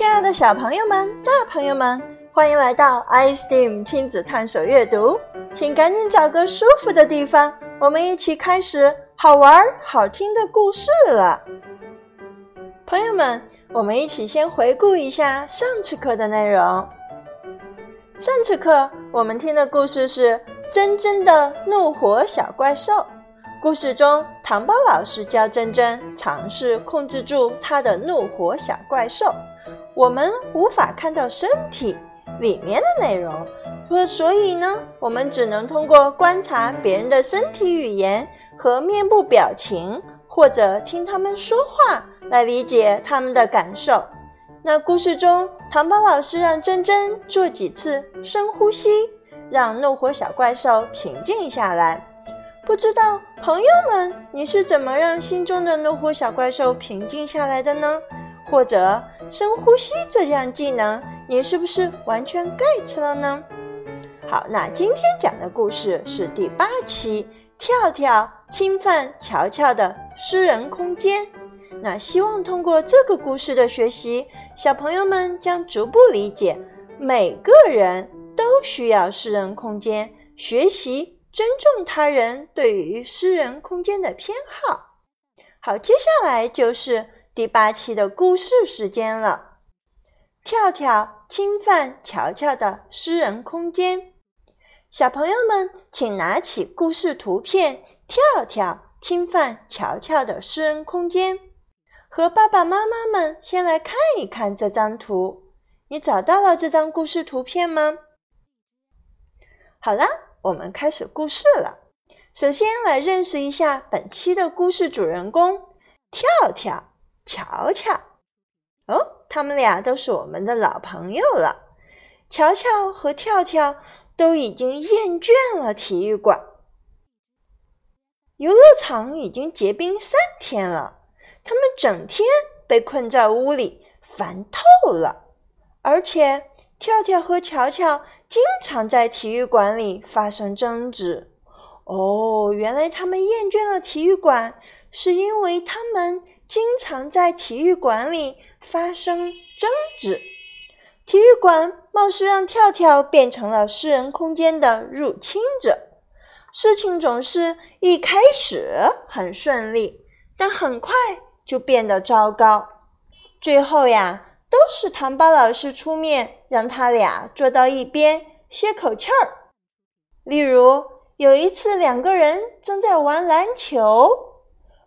亲爱的小朋友们、大朋友们，欢迎来到 iSteam 亲子探索阅读。请赶紧找个舒服的地方，我们一起开始好玩好听的故事了。朋友们，我们一起先回顾一下上次课的内容。上次课我们听的故事是《珍珍的怒火小怪兽》。故事中，糖包老师教珍珍尝试控制住他的怒火小怪兽。我们无法看到身体里面的内容，所以呢，我们只能通过观察别人的身体语言和面部表情，或者听他们说话来理解他们的感受。那故事中，糖宝老师让珍珍做几次深呼吸，让怒火小怪兽平静下来。不知道朋友们，你是怎么让心中的怒火小怪兽平静下来的呢？或者深呼吸这项技能，你是不是完全 get 了呢？好，那今天讲的故事是第八期，跳跳侵犯乔乔的私人空间。那希望通过这个故事的学习，小朋友们将逐步理解，每个人都需要私人空间，学习。尊重他人对于私人空间的偏好。好，接下来就是第八期的故事时间了。跳跳侵犯乔乔的私人空间，小朋友们请拿起故事图片。跳跳侵犯乔乔的私人空间，和爸爸妈妈们先来看一看这张图。你找到了这张故事图片吗？好啦。我们开始故事了。首先来认识一下本期的故事主人公跳跳、乔乔。哦，他们俩都是我们的老朋友了。乔乔和跳跳都已经厌倦了体育馆，游乐场已经结冰三天了，他们整天被困在屋里，烦透了。而且跳跳和乔乔。经常在体育馆里发生争执。哦，原来他们厌倦了体育馆，是因为他们经常在体育馆里发生争执。体育馆貌似让跳跳变成了私人空间的入侵者。事情总是一开始很顺利，但很快就变得糟糕。最后呀。都是糖包老师出面，让他俩坐到一边歇口气儿。例如，有一次两个人正在玩篮球，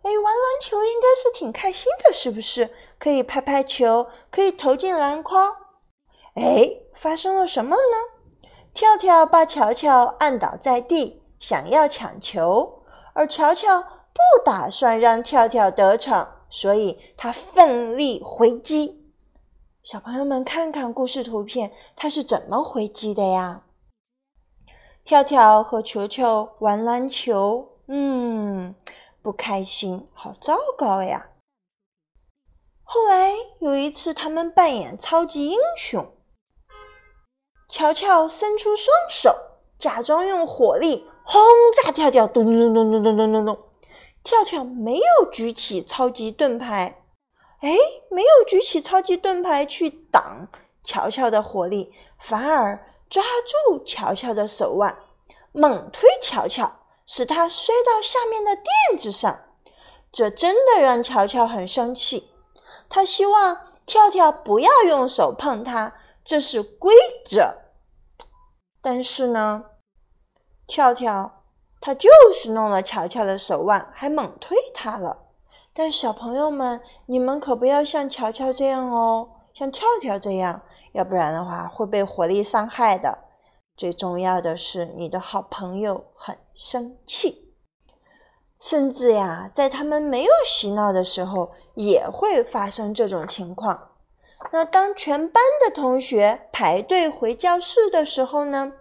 哎，玩篮球应该是挺开心的，是不是？可以拍拍球，可以投进篮筐。哎，发生了什么呢？跳跳把乔乔按倒在地，想要抢球，而乔乔不打算让跳跳得逞，所以他奋力回击。小朋友们，看看故事图片，他是怎么回击的呀？跳跳和球球玩篮球，嗯，不开心，好糟糕呀。后来有一次，他们扮演超级英雄，乔乔伸出双手，假装用火力轰炸跳跳，咚咚咚咚咚咚咚咚。跳跳没有举起超级盾牌。哎，没有举起超级盾牌去挡乔乔的火力，反而抓住乔乔的手腕，猛推乔乔，使他摔到下面的垫子上。这真的让乔乔很生气。他希望跳跳不要用手碰他，这是规则。但是呢，跳跳他就是弄了乔乔的手腕，还猛推他了。但小朋友们，你们可不要像乔乔这样哦，像跳跳这样，要不然的话会被火力伤害的。最重要的是，你的好朋友很生气，甚至呀，在他们没有洗脑的时候，也会发生这种情况。那当全班的同学排队回教室的时候呢，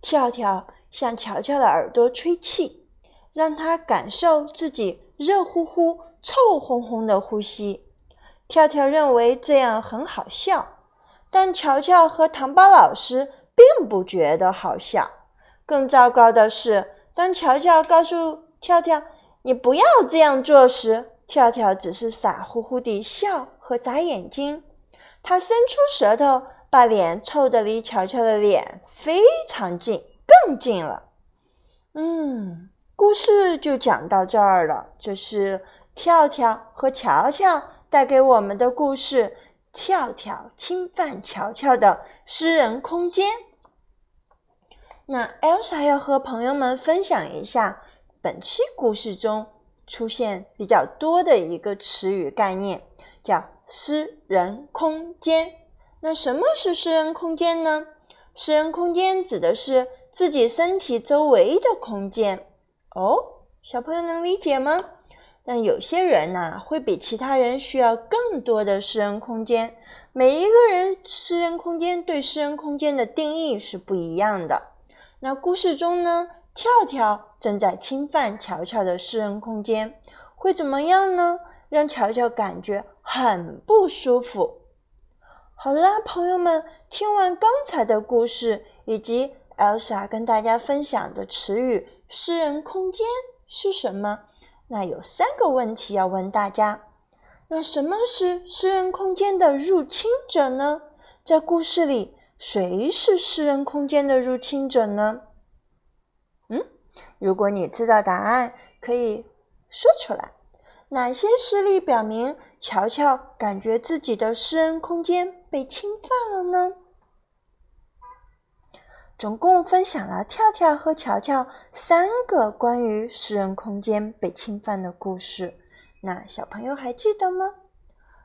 跳跳向乔乔的耳朵吹气，让他感受自己热乎乎。臭烘烘的呼吸，跳跳认为这样很好笑，但乔乔和糖包老师并不觉得好笑。更糟糕的是，当乔乔告诉跳跳“你不要这样做”时，跳跳只是傻乎乎地笑和眨眼睛。他伸出舌头，把脸凑得离乔乔的脸非常近，更近了。嗯，故事就讲到这儿了。这是跳跳和乔乔带给我们的故事：跳跳侵犯乔乔的私人空间。那 Elsa 要和朋友们分享一下本期故事中出现比较多的一个词语概念，叫私人空间。那什么是私人空间呢？私人空间指的是。自己身体周围的空间哦，小朋友能理解吗？但有些人呐，会比其他人需要更多的私人空间。每一个人私人空间对私人空间的定义是不一样的。那故事中呢，跳跳正在侵犯乔乔的私人空间，会怎么样呢？让乔乔感觉很不舒服。好啦，朋友们，听完刚才的故事以及。Elsa 跟大家分享的词语“私人空间”是什么？那有三个问题要问大家。那什么是私人空间的入侵者呢？在故事里，谁是私人空间的入侵者呢？嗯，如果你知道答案，可以说出来。哪些事例表明乔乔感觉自己的私人空间被侵犯了呢？总共分享了跳跳和乔乔三个关于私人空间被侵犯的故事。那小朋友还记得吗？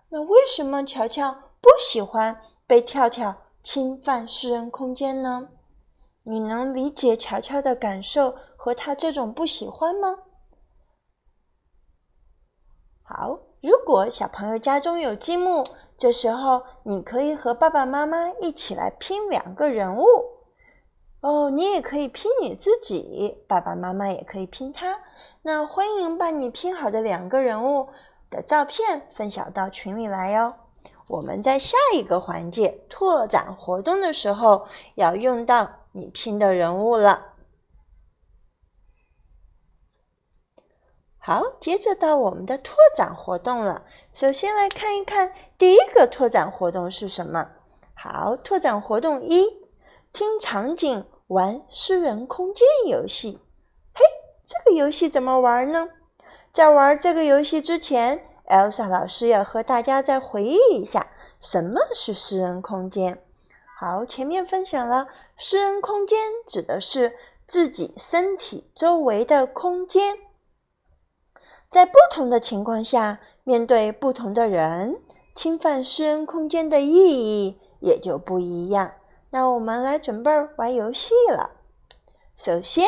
那为什么乔乔不喜欢被跳跳侵犯私人空间呢？你能理解乔乔的感受和他这种不喜欢吗？好，如果小朋友家中有积木，这时候你可以和爸爸妈妈一起来拼两个人物。哦，你也可以拼你自己，爸爸妈妈也可以拼他。那欢迎把你拼好的两个人物的照片分享到群里来哟。我们在下一个环节拓展活动的时候要用到你拼的人物了。好，接着到我们的拓展活动了。首先来看一看第一个拓展活动是什么。好，拓展活动一。听场景玩私人空间游戏，嘿，这个游戏怎么玩呢？在玩这个游戏之前，Elsa 老师要和大家再回忆一下什么是私人空间。好，前面分享了私人空间指的是自己身体周围的空间，在不同的情况下，面对不同的人，侵犯私人空间的意义也就不一样。那我们来准备玩游戏了。首先，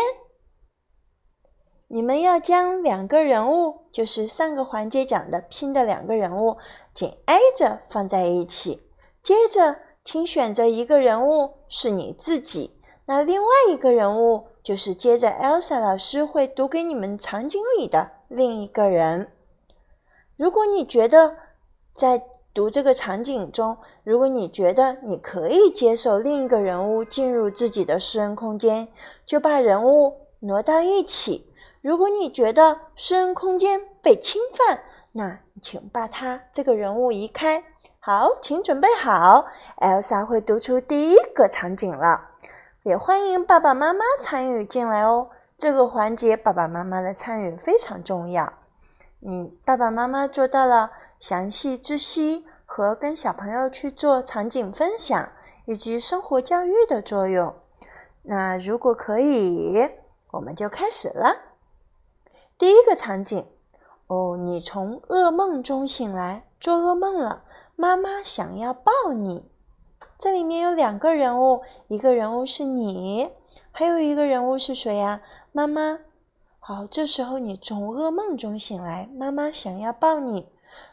你们要将两个人物，就是上个环节讲的拼的两个人物，紧挨着放在一起。接着，请选择一个人物是你自己，那另外一个人物就是接着 Elsa 老师会读给你们场景里的另一个人。如果你觉得在读这个场景中，如果你觉得你可以接受另一个人物进入自己的私人空间，就把人物挪到一起；如果你觉得私人空间被侵犯，那请把他这个人物移开。好，请准备好，Elsa 会读出第一个场景了，也欢迎爸爸妈妈参与进来哦。这个环节爸爸妈妈的参与非常重要。你爸爸妈妈做到了。详细知悉和跟小朋友去做场景分享，以及生活教育的作用。那如果可以，我们就开始了。第一个场景，哦，你从噩梦中醒来，做噩梦了，妈妈想要抱你。这里面有两个人物，一个人物是你，还有一个人物是谁呀？妈妈。好，这时候你从噩梦中醒来，妈妈想要抱你。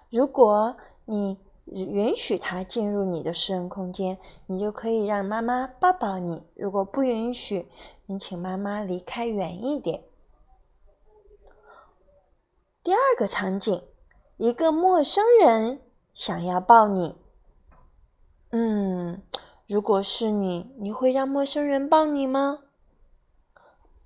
如果你允许他进入你的私人空间，你就可以让妈妈抱抱你；如果不允许，你请妈妈离开远一点。第二个场景，一个陌生人想要抱你。嗯，如果是你，你会让陌生人抱你吗？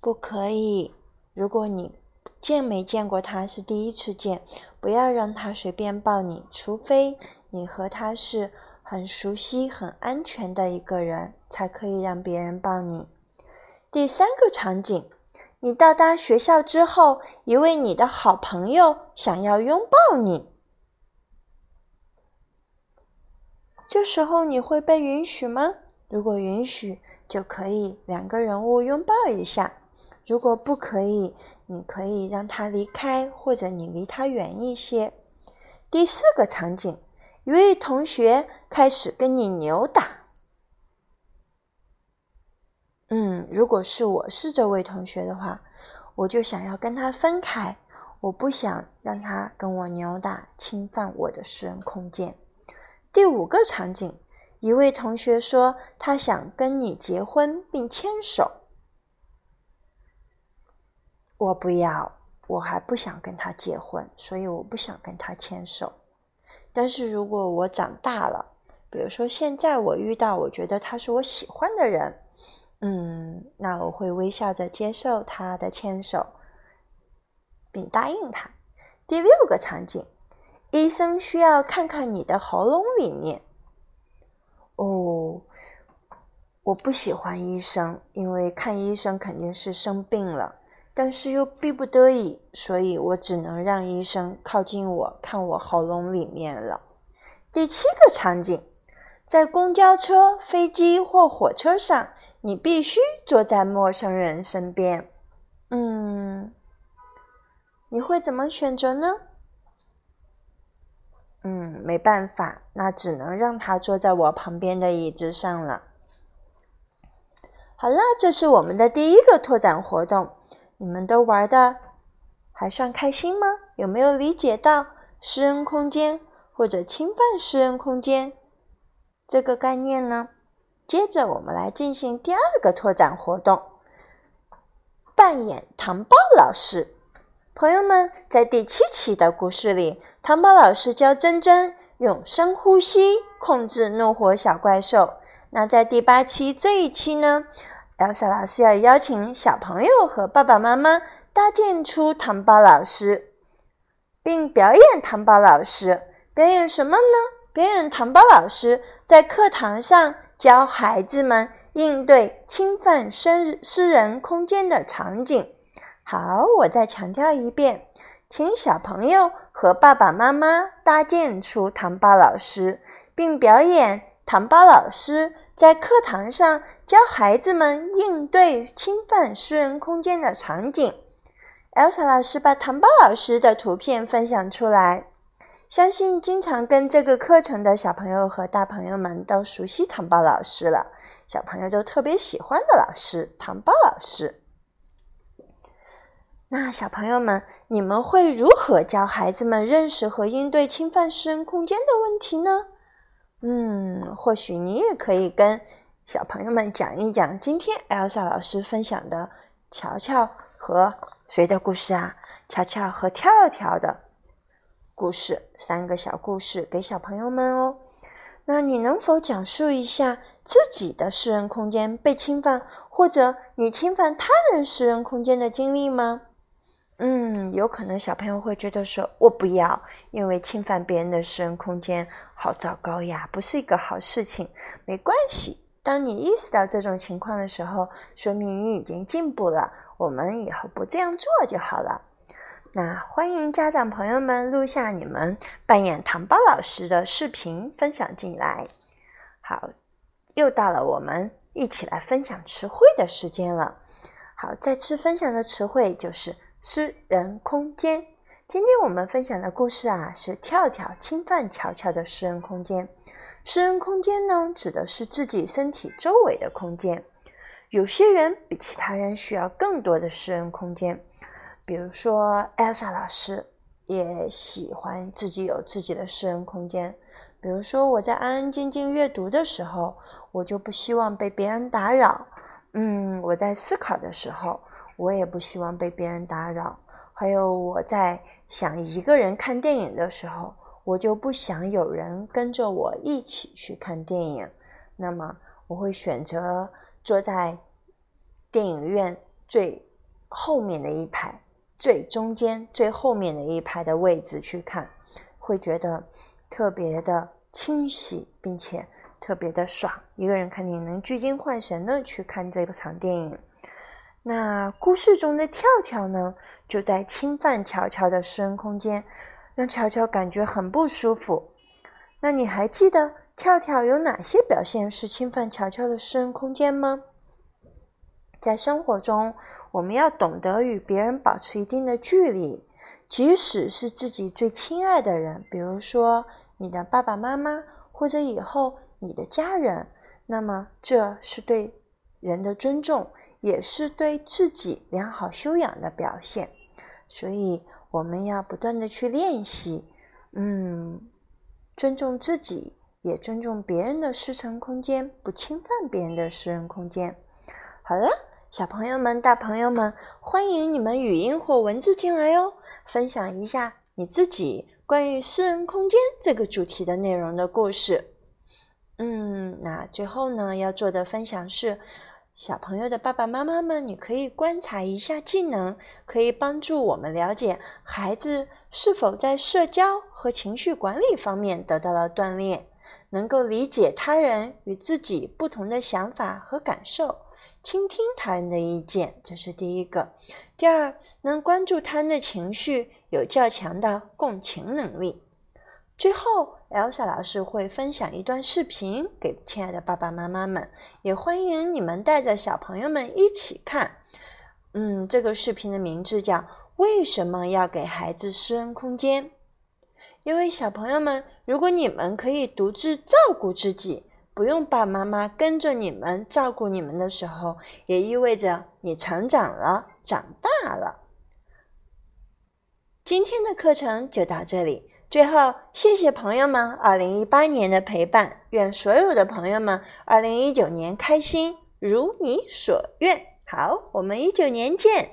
不可以。如果你见没见过他，是第一次见。不要让他随便抱你，除非你和他是很熟悉、很安全的一个人，才可以让别人抱你。第三个场景，你到达学校之后，一位你的好朋友想要拥抱你，这时候你会被允许吗？如果允许，就可以两个人物拥抱一下；如果不可以，你可以让他离开，或者你离他远一些。第四个场景，一位同学开始跟你扭打。嗯，如果是我是这位同学的话，我就想要跟他分开，我不想让他跟我扭打，侵犯我的私人空间。第五个场景，一位同学说他想跟你结婚并牵手，我不要。我还不想跟他结婚，所以我不想跟他牵手。但是如果我长大了，比如说现在我遇到我觉得他是我喜欢的人，嗯，那我会微笑着接受他的牵手，并答应他。第六个场景，医生需要看看你的喉咙里面。哦，我不喜欢医生，因为看医生肯定是生病了。但是又逼不得已，所以我只能让医生靠近我，看我喉咙里面了。第七个场景，在公交车、飞机或火车上，你必须坐在陌生人身边。嗯，你会怎么选择呢？嗯，没办法，那只能让他坐在我旁边的椅子上了。好了，这是我们的第一个拓展活动。你们都玩的还算开心吗？有没有理解到私人空间或者侵犯私人空间这个概念呢？接着我们来进行第二个拓展活动，扮演糖包老师。朋友们，在第七期的故事里，糖包老师教珍珍用深呼吸控制怒火小怪兽。那在第八期这一期呢？Elsa 老师要邀请小朋友和爸爸妈妈搭建出糖包老师，并表演糖包老师。表演什么呢？表演糖包老师在课堂上教孩子们应对侵犯私私人空间的场景。好，我再强调一遍，请小朋友和爸爸妈妈搭建出糖包老师，并表演糖包老师。在课堂上教孩子们应对侵犯私人空间的场景。Elsa 老师把糖包老师的图片分享出来，相信经常跟这个课程的小朋友和大朋友们都熟悉糖包老师了。小朋友都特别喜欢的老师，糖包老师。那小朋友们，你们会如何教孩子们认识和应对侵犯私人空间的问题呢？嗯，或许你也可以跟小朋友们讲一讲今天 Elsa 老师分享的乔乔和谁的故事啊？乔乔和跳跳的故事，三个小故事给小朋友们哦。那你能否讲述一下自己的私人空间被侵犯，或者你侵犯他人私人空间的经历吗？嗯，有可能小朋友会觉得说：“我不要，因为侵犯别人的私人空间好糟糕呀，不是一个好事情。”没关系，当你意识到这种情况的时候，说明你已经进步了。我们以后不这样做就好了。那欢迎家长朋友们录下你们扮演糖包老师的视频分享进来。好，又到了我们一起来分享词汇的时间了。好，再次分享的词汇就是。私人空间。今天我们分享的故事啊，是跳跳侵犯乔乔的私人空间。私人空间呢，指的是自己身体周围的空间。有些人比其他人需要更多的私人空间，比如说艾莎老师也喜欢自己有自己的私人空间。比如说我在安安静静阅读的时候，我就不希望被别人打扰。嗯，我在思考的时候。我也不希望被别人打扰。还有，我在想一个人看电影的时候，我就不想有人跟着我一起去看电影。那么，我会选择坐在电影院最后面的一排、最中间、最后面的一排的位置去看，会觉得特别的清晰，并且特别的爽。一个人看电影能聚精会神的去看这场电影。那故事中的跳跳呢，就在侵犯乔乔的私人空间，让乔乔感觉很不舒服。那你还记得跳跳有哪些表现是侵犯乔乔的私人空间吗？在生活中，我们要懂得与别人保持一定的距离，即使是自己最亲爱的人，比如说你的爸爸妈妈，或者以后你的家人。那么，这是对人的尊重。也是对自己良好修养的表现，所以我们要不断的去练习，嗯，尊重自己，也尊重别人的私人空间，不侵犯别人的私人空间。好了，小朋友们、大朋友们，欢迎你们语音或文字进来哦，分享一下你自己关于私人空间这个主题的内容的故事。嗯，那最后呢，要做的分享是。小朋友的爸爸妈妈们，你可以观察一下技能，可以帮助我们了解孩子是否在社交和情绪管理方面得到了锻炼，能够理解他人与自己不同的想法和感受，倾听他人的意见，这是第一个。第二，能关注他人的情绪，有较强的共情能力。最后，Elsa 老师会分享一段视频给亲爱的爸爸妈妈们，也欢迎你们带着小朋友们一起看。嗯，这个视频的名字叫《为什么要给孩子私人空间》。因为小朋友们，如果你们可以独自照顾自己，不用爸爸妈妈跟着你们照顾你们的时候，也意味着你成长了，长大了。今天的课程就到这里。最后，谢谢朋友们二零一八年的陪伴，愿所有的朋友们二零一九年开心如你所愿。好，我们一九年见。